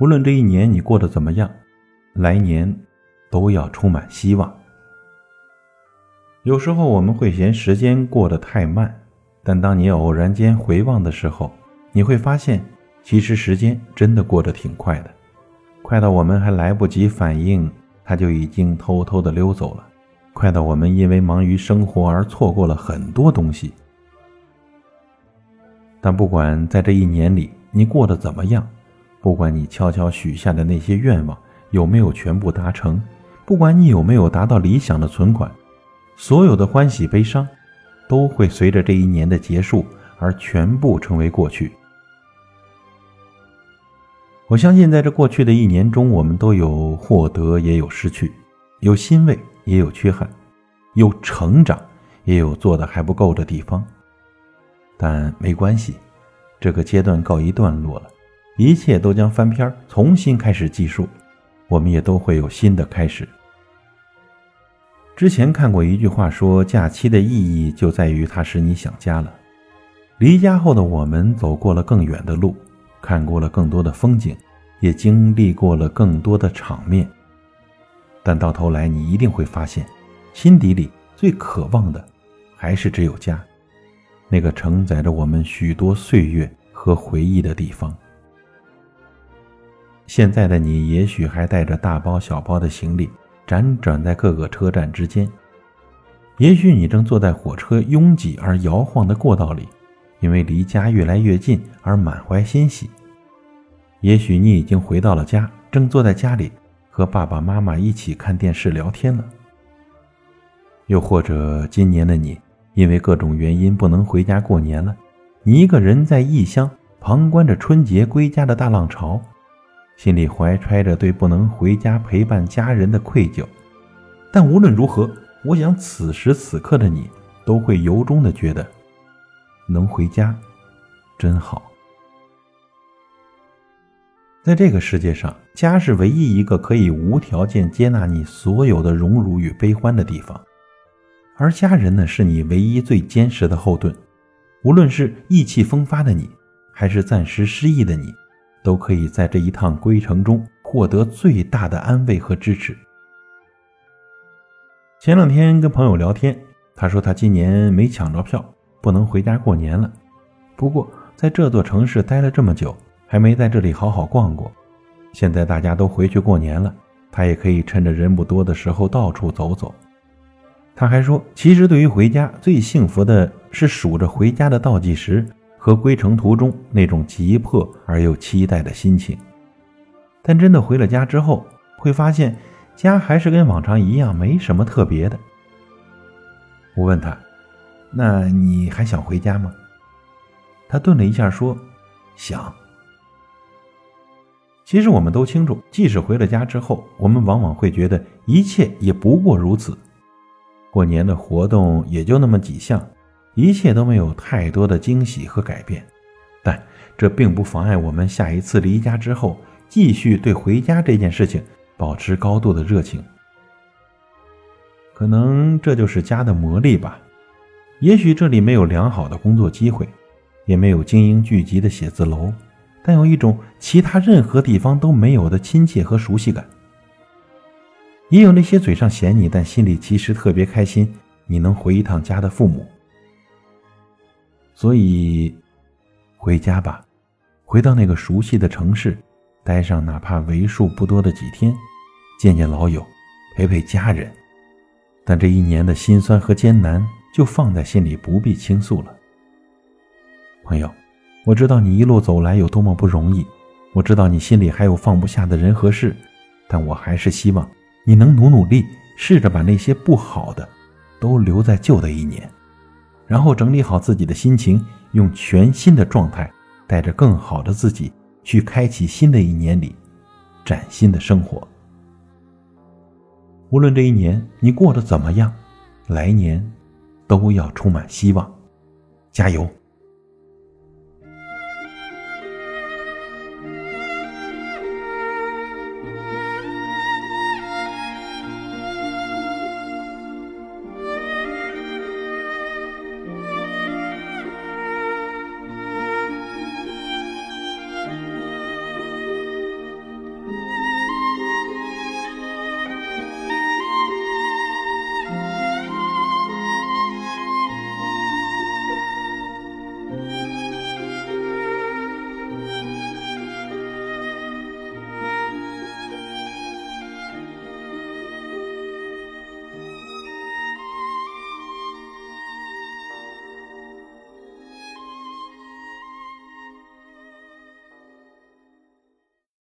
无论这一年你过得怎么样，来年都要充满希望。有时候我们会嫌时间过得太慢，但当你偶然间回望的时候，你会发现，其实时间真的过得挺快的，快到我们还来不及反应，它就已经偷偷的溜走了；快到我们因为忙于生活而错过了很多东西。但不管在这一年里你过得怎么样，不管你悄悄许下的那些愿望有没有全部达成，不管你有没有达到理想的存款，所有的欢喜悲伤，都会随着这一年的结束而全部成为过去。我相信，在这过去的一年中，我们都有获得，也有失去；有欣慰，也有缺憾；有成长，也有做的还不够的地方。但没关系，这个阶段告一段落了，一切都将翻篇，重新开始计数。我们也都会有新的开始。之前看过一句话，说假期的意义就在于它使你想家了。离家后的我们，走过了更远的路。看过了更多的风景，也经历过了更多的场面，但到头来，你一定会发现，心底里最渴望的，还是只有家，那个承载着我们许多岁月和回忆的地方。现在的你，也许还带着大包小包的行李，辗转在各个车站之间；也许你正坐在火车拥挤而摇晃的过道里。因为离家越来越近而满怀欣喜，也许你已经回到了家，正坐在家里和爸爸妈妈一起看电视聊天了。又或者今年的你因为各种原因不能回家过年了，你一个人在异乡旁观着春节归家的大浪潮，心里怀揣着对不能回家陪伴家人的愧疚。但无论如何，我想此时此刻的你都会由衷的觉得。能回家，真好。在这个世界上，家是唯一一个可以无条件接纳你所有的荣辱与悲欢的地方，而家人呢，是你唯一最坚实的后盾。无论是意气风发的你，还是暂时失意的你，都可以在这一趟归程中获得最大的安慰和支持。前两天跟朋友聊天，他说他今年没抢着票。不能回家过年了。不过，在这座城市待了这么久，还没在这里好好逛过。现在大家都回去过年了，他也可以趁着人不多的时候到处走走。他还说，其实对于回家，最幸福的是数着回家的倒计时和归程途中那种急迫而又期待的心情。但真的回了家之后，会发现家还是跟往常一样，没什么特别的。我问他。那你还想回家吗？他顿了一下，说：“想。”其实我们都清楚，即使回了家之后，我们往往会觉得一切也不过如此。过年的活动也就那么几项，一切都没有太多的惊喜和改变。但这并不妨碍我们下一次离家之后，继续对回家这件事情保持高度的热情。可能这就是家的魔力吧。也许这里没有良好的工作机会，也没有精英聚集的写字楼，但有一种其他任何地方都没有的亲切和熟悉感。也有那些嘴上嫌你，但心里其实特别开心你能回一趟家的父母。所以，回家吧，回到那个熟悉的城市，待上哪怕为数不多的几天，见见老友，陪陪家人。但这一年的辛酸和艰难。就放在心里，不必倾诉了。朋友，我知道你一路走来有多么不容易，我知道你心里还有放不下的人和事，但我还是希望你能努努力，试着把那些不好的都留在旧的一年，然后整理好自己的心情，用全新的状态，带着更好的自己去开启新的一年里崭新的生活。无论这一年你过得怎么样，来年。都要充满希望，加油！